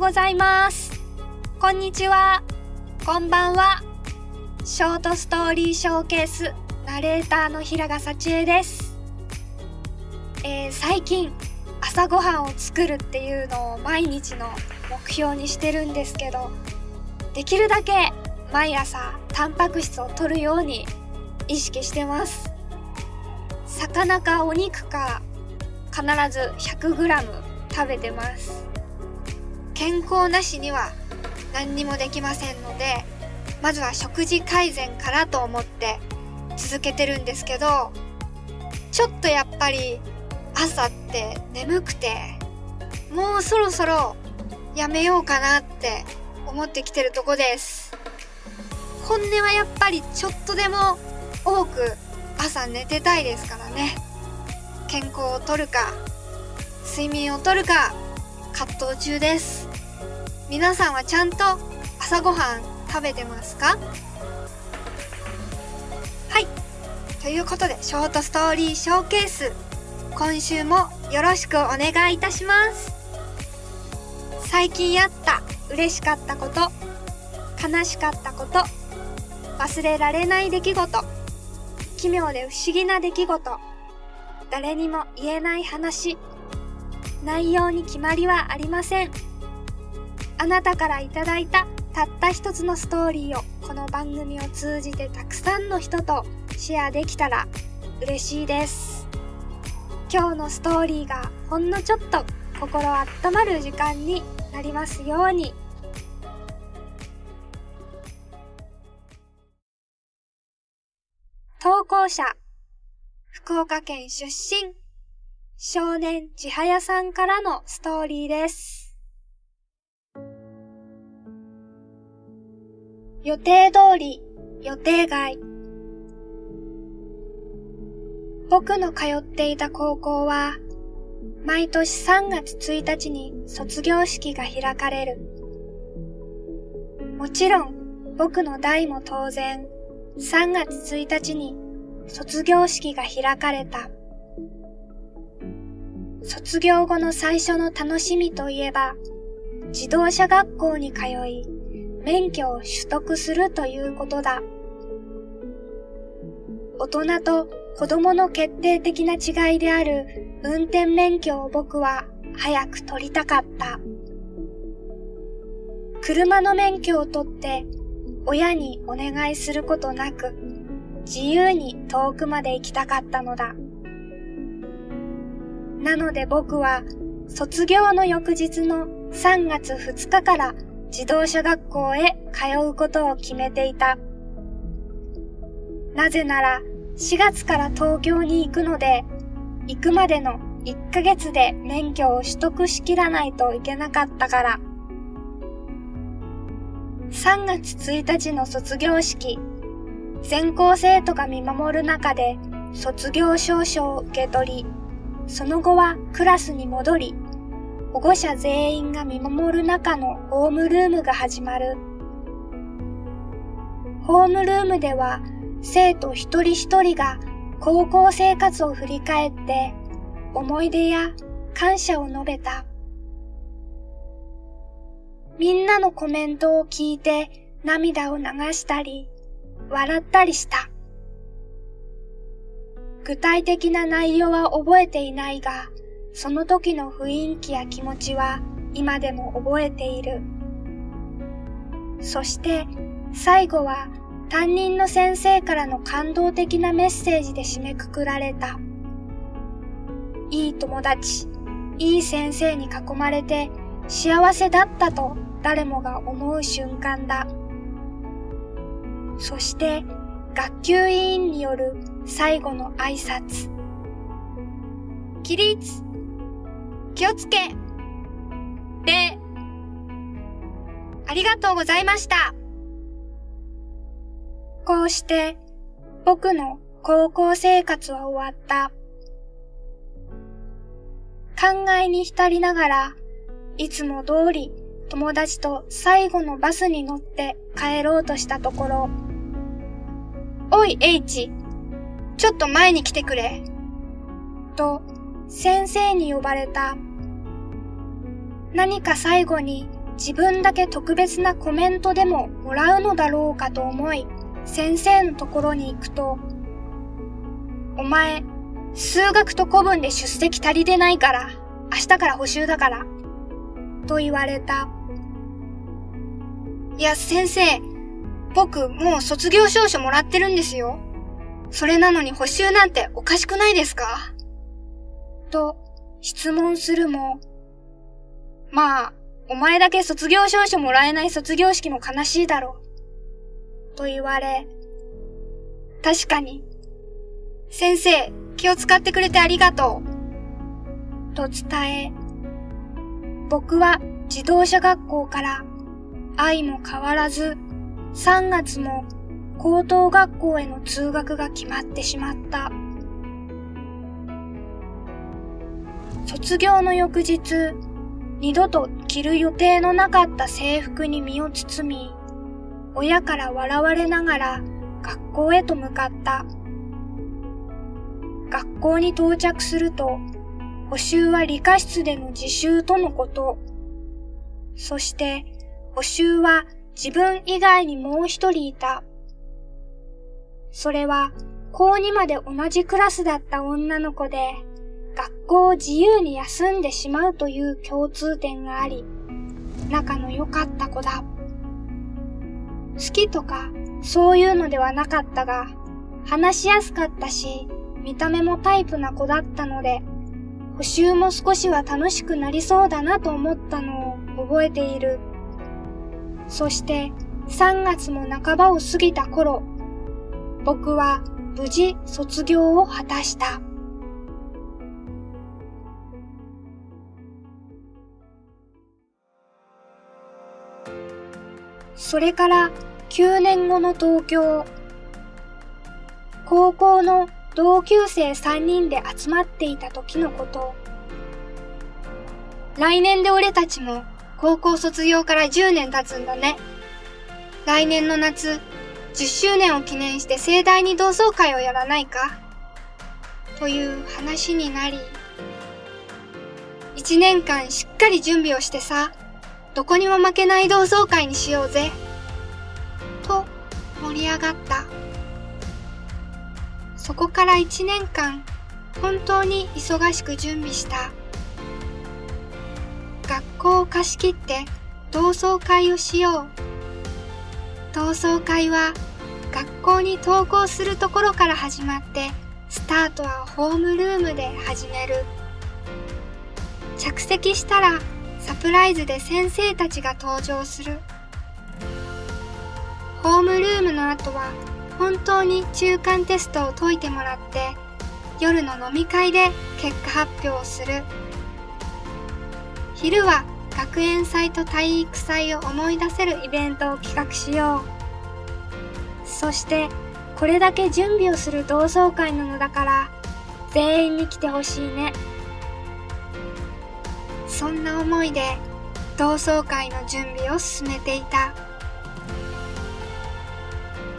うございます。こんにちは。こんばんは。ショートストーリーショーケースナレーターの平賀幸恵です。えー最近朝ごはんを作るっていうのを毎日の目標にしてるんですけど、できるだけ毎朝タンパク質を摂るように意識してます。魚かお肉か必ず 100g 食べてます。健康なしには何にもできませんので、まずは食事改善からと思って続けてるんですけど、ちょっとやっぱり朝って眠くて、もうそろそろやめようかなって思ってきてるとこです。本音はやっぱりちょっとでも多く朝寝てたいですからね。健康をとるか、睡眠をとるか、葛藤中です。皆さんはちゃんと朝ごはん食べてますか？はい。ということで、ショートストーリーショーケース、今週もよろしくお願いいたします。最近あった嬉しかったこと、悲しかったこと、忘れられない出来事、奇妙で不思議な出来事、誰にも言えない話、内容に決まりはありません。あなたからいただいたたった一つのストーリーをこの番組を通じてたくさんの人とシェアできたら嬉しいです。今日のストーリーがほんのちょっと心温まる時間になりますように。投稿者、福岡県出身、少年千早さんからのストーリーです。予定通り、予定外。僕の通っていた高校は、毎年3月1日に卒業式が開かれる。もちろん、僕の代も当然、3月1日に卒業式が開かれた。卒業後の最初の楽しみといえば、自動車学校に通い、免許を取得するということだ。大人と子供の決定的な違いである運転免許を僕は早く取りたかった。車の免許を取って親にお願いすることなく自由に遠くまで行きたかったのだ。なので僕は卒業の翌日の3月2日から自動車学校へ通うことを決めていた。なぜなら4月から東京に行くので、行くまでの1ヶ月で免許を取得しきらないといけなかったから。3月1日の卒業式、全校生徒が見守る中で卒業証書を受け取り、その後はクラスに戻り、保護者全員が見守る中のホームルームが始まる。ホームルームでは生徒一人一人が高校生活を振り返って思い出や感謝を述べた。みんなのコメントを聞いて涙を流したり、笑ったりした。具体的な内容は覚えていないが、その時の雰囲気や気持ちは今でも覚えている。そして最後は担任の先生からの感動的なメッセージで締めくくられた。いい友達、いい先生に囲まれて幸せだったと誰もが思う瞬間だ。そして学級委員による最後の挨拶。起立気をつけ礼ありがとうございましたこうして僕の高校生活は終わった。考えに浸りながらいつも通り友達と最後のバスに乗って帰ろうとしたところ、おい H、ちょっと前に来てくれ。と先生に呼ばれた。何か最後に自分だけ特別なコメントでももらうのだろうかと思い、先生のところに行くと、お前、数学と古文で出席足りてないから、明日から補習だから、と言われた。いや、先生、僕もう卒業証書もらってるんですよ。それなのに補習なんておかしくないですか？と質問するも、まあ、お前だけ卒業証書もらえない卒業式も悲しいだろう。と言われ、確かに、先生、気を使ってくれてありがとう。と伝え、僕は自動車学校から愛も変わらず3月も高等学校への通学が決まってしまった。卒業の翌日、二度と着る予定のなかった制服に身を包み、親から笑われながら学校へと向かった。学校に到着すると、補習は理科室での自習とのこと。そして、補習は自分以外にもう一人いた。それは、高2まで同じクラスだった女の子で、学校を自由に休んでしまうという共通点があり、仲の良かった子だ。好きとか、そういうのではなかったが、話しやすかったし、見た目もタイプな子だったので、補習も少しは楽しくなりそうだなと思ったのを覚えている。そして3月も半ばを過ぎた頃、僕は無事卒業を果たした。それから9年後の東京。高校の同級生3人で集まっていた時のこと。来年で俺たちも高校卒業から10年経つんだね。来年の夏、10周年を記念して盛大に同窓会をやらないか？という話になり、1年間しっかり準備をしてさ、どこにも負けない同窓会にしようぜ。と盛り上がった。そこから1年間、本当に忙しく準備した。学校を貸し切って同窓会をしよう。同窓会は学校に登校するところから始まって、スタートはホームルームで始める。着席したらサプライズで先生たちが登場する。ホームルームの後は本当に中間テストを解いてもらって夜の飲み会で結果発表をする。昼は学園祭と体育祭を思い出せるイベントを企画しよう。そしてこれだけ準備をする同窓会なのだから全員に来てほしいね。そんな思いで同窓会の準備を進めていた。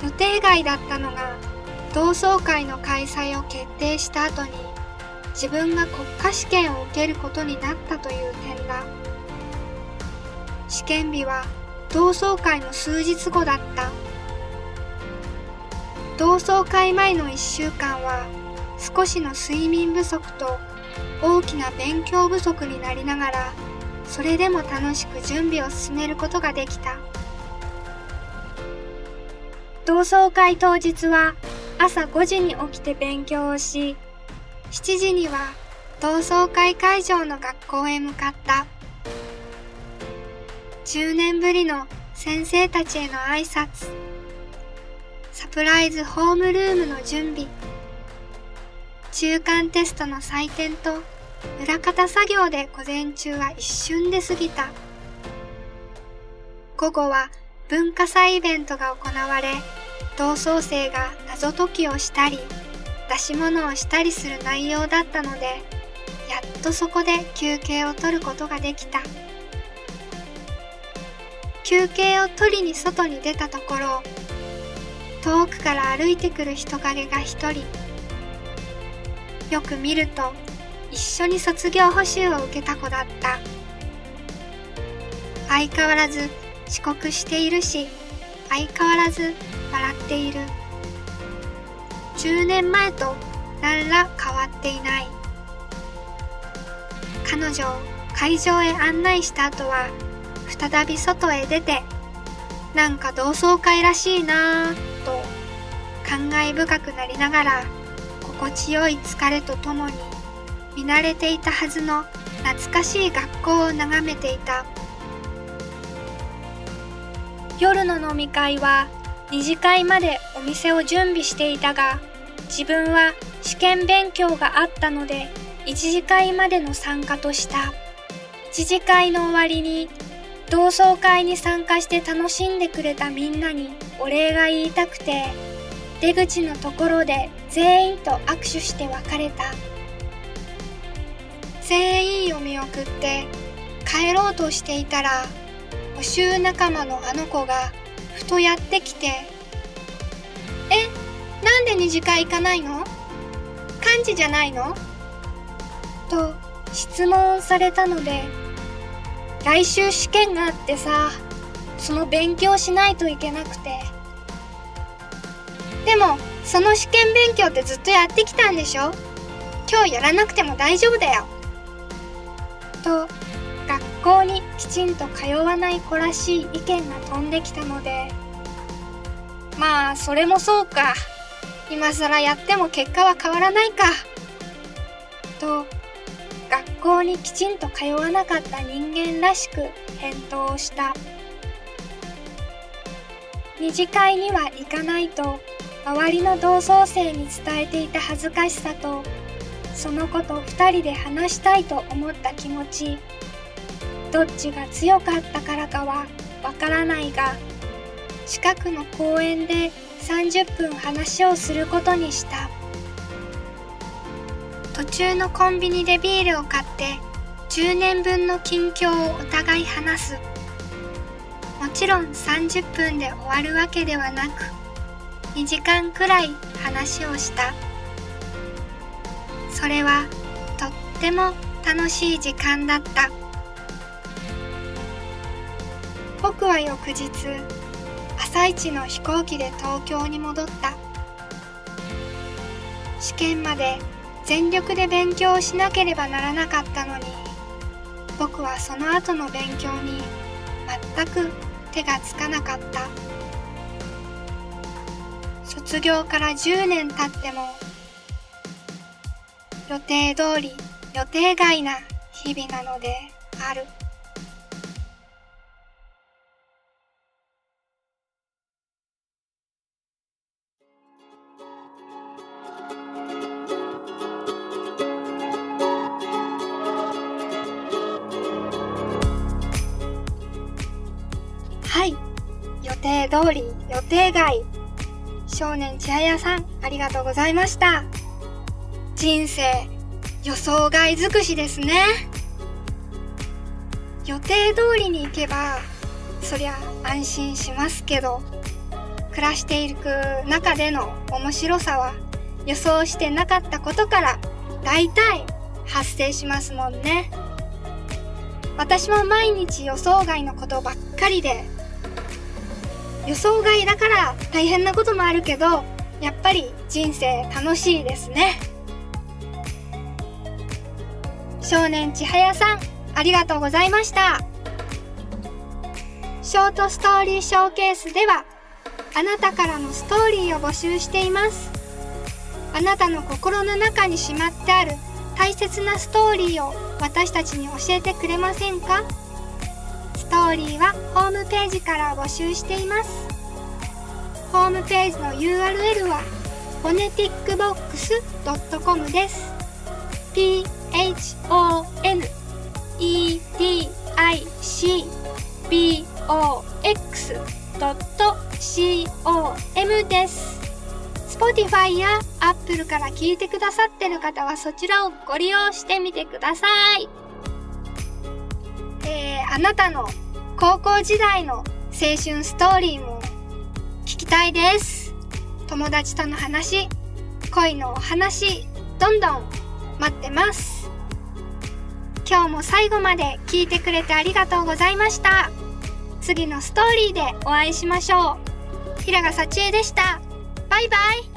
予定外だったのが同窓会の開催を決定した後に自分が国家試験を受けることになったという点だ。試験日は同窓会の数日後だった。同窓会前の1週間は少しの睡眠不足と大きな勉強不足になりながらそれでも楽しく準備を進めることができた。同窓会当日は朝5時に起きて勉強をし7時には同窓会会場の学校へ向かった。10年ぶりの先生たちへの挨拶。サプライズホームルームの準備。中間テストの採点と裏方作業で午前中は一瞬で過ぎた。午後は文化祭イベントが行われ、同窓生が謎解きをしたり、出し物をしたりする内容だったので、やっとそこで休憩を取ることができた。休憩を取りに外に出たところ、遠くから歩いてくる人影が一人。よく見ると一緒に卒業補習を受けた子だった相変わらず遅刻しているし、相変わらず笑っている。10年前と何ら変わっていない。彼女を会場へ案内した後は、再び外へ出て、なんか同窓会らしいなぁと感慨深くなりながら、心地よい疲れとともに見慣れていたはずの懐かしい学校を眺めていた。夜の飲み会は二次会までお店を準備していたが、自分は試験勉強があったので、一次会までの参加とした。一次会の終わりに、同窓会に参加して楽しんでくれたみんなにお礼が言いたくて、出口のところで全員と握手して別れた。全員を見送って帰ろうとしていたら、補習仲間のあの子がふとやってきて、え、なんで二次会行かないの？漢字じゃないの？と質問されたので、来週試験があってさ、その勉強しないといけなくて。でも、その試験勉強ってずっとやってきたんでしょ？今日やらなくても大丈夫だよ。と、学校にきちんと通わない子らしい意見が飛んできたので、まあ、それもそうか。今更やっても結果は変わらないか。と、学校にきちんと通わなかった人間らしく返答した。二次会には行かないと周りの同窓生に伝えていた恥ずかしさとそのこと二人で話したいと思った気持ちどっちが強かったからかはわからないが近くの公園で30分話をすることにした。途中のコンビニでビールを買って10年分の近況をお互い話す。もちろん30分で終わるわけではなく2時間くらい話をした。それはとっても楽しい時間だった。僕は翌日朝一の飛行機で東京に戻った。試験まで全力で勉強しなければならなかったのに僕はその後の勉強に全く手がつかなかった。卒業から10年経っても予定通り予定外な日々なのである。はい。予定通り、予定外。少年千早さん、ありがとうございました。人生、予想外尽くしですね。予定通りに行けば、そりゃ安心しますけど、暮らしていく中での面白さは予想してなかったことから大体発生しますもんね。私も毎日予想外のことばっかりで予想外だから大変なこともあるけど、やっぱり人生楽しいですね。少年千早さん、ありがとうございました。ショートストーリーショーケースでは、あなたからのストーリーを募集しています。あなたの心の中にしまってある大切なストーリーを私たちに教えてくれませんか？トーリーはホームページから募集しています。ホームページの URL は phoneticbox.com です。p h o n e t i c b o x c o m です。Spotify や Apple から聞いてくださってる方はそちらをご利用してみてください。あなたの高校時代の青春ストーリーも聞きたいです。友達との話、恋のお話、どんどん待ってます。今日も最後まで聞いてくれてありがとうございました次のストーリーでお会いしましょう平賀幸恵でしたバイバイ